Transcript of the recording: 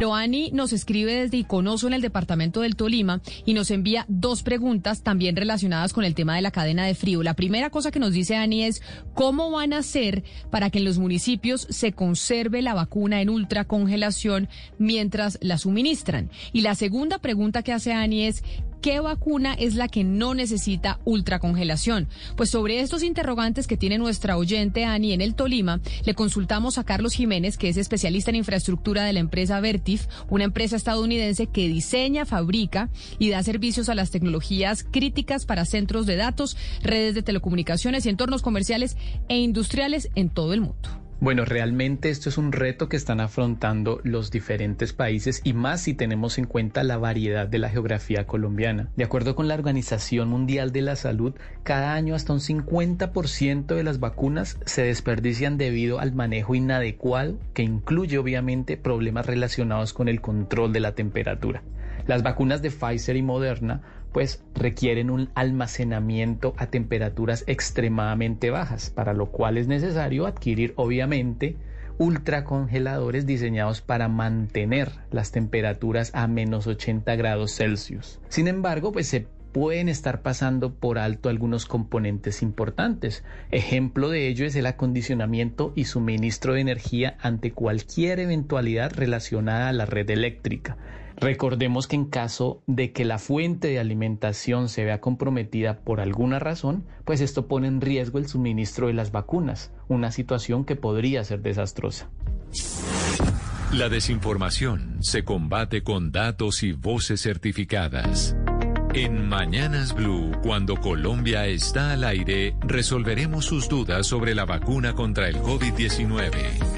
Loani nos escribe desde Iconoso en el departamento del Tolima y nos envía dos preguntas también relacionadas con el tema de la cadena de frío. La primera cosa que nos dice Ani es cómo van a hacer para que en los municipios se conserve la vacuna en ultracongelación mientras la suministran. Y la segunda pregunta que hace Ani es ¿Qué vacuna es la que no necesita ultracongelación? Pues sobre estos interrogantes que tiene nuestra oyente Ani en el Tolima, le consultamos a Carlos Jiménez, que es especialista en infraestructura de la empresa Vertif, una empresa estadounidense que diseña, fabrica y da servicios a las tecnologías críticas para centros de datos, redes de telecomunicaciones y entornos comerciales e industriales en todo el mundo. Bueno, realmente esto es un reto que están afrontando los diferentes países y más si tenemos en cuenta la variedad de la geografía colombiana. De acuerdo con la Organización Mundial de la Salud, cada año hasta un 50% de las vacunas se desperdician debido al manejo inadecuado que incluye obviamente problemas relacionados con el control de la temperatura. Las vacunas de Pfizer y Moderna pues requieren un almacenamiento a temperaturas extremadamente bajas, para lo cual es necesario adquirir obviamente ultracongeladores diseñados para mantener las temperaturas a menos 80 grados Celsius. Sin embargo, pues se pueden estar pasando por alto algunos componentes importantes. Ejemplo de ello es el acondicionamiento y suministro de energía ante cualquier eventualidad relacionada a la red eléctrica Recordemos que en caso de que la fuente de alimentación se vea comprometida por alguna razón, pues esto pone en riesgo el suministro de las vacunas, una situación que podría ser desastrosa. La desinformación se combate con datos y voces certificadas. En Mañanas Blue, cuando Colombia está al aire, resolveremos sus dudas sobre la vacuna contra el COVID-19.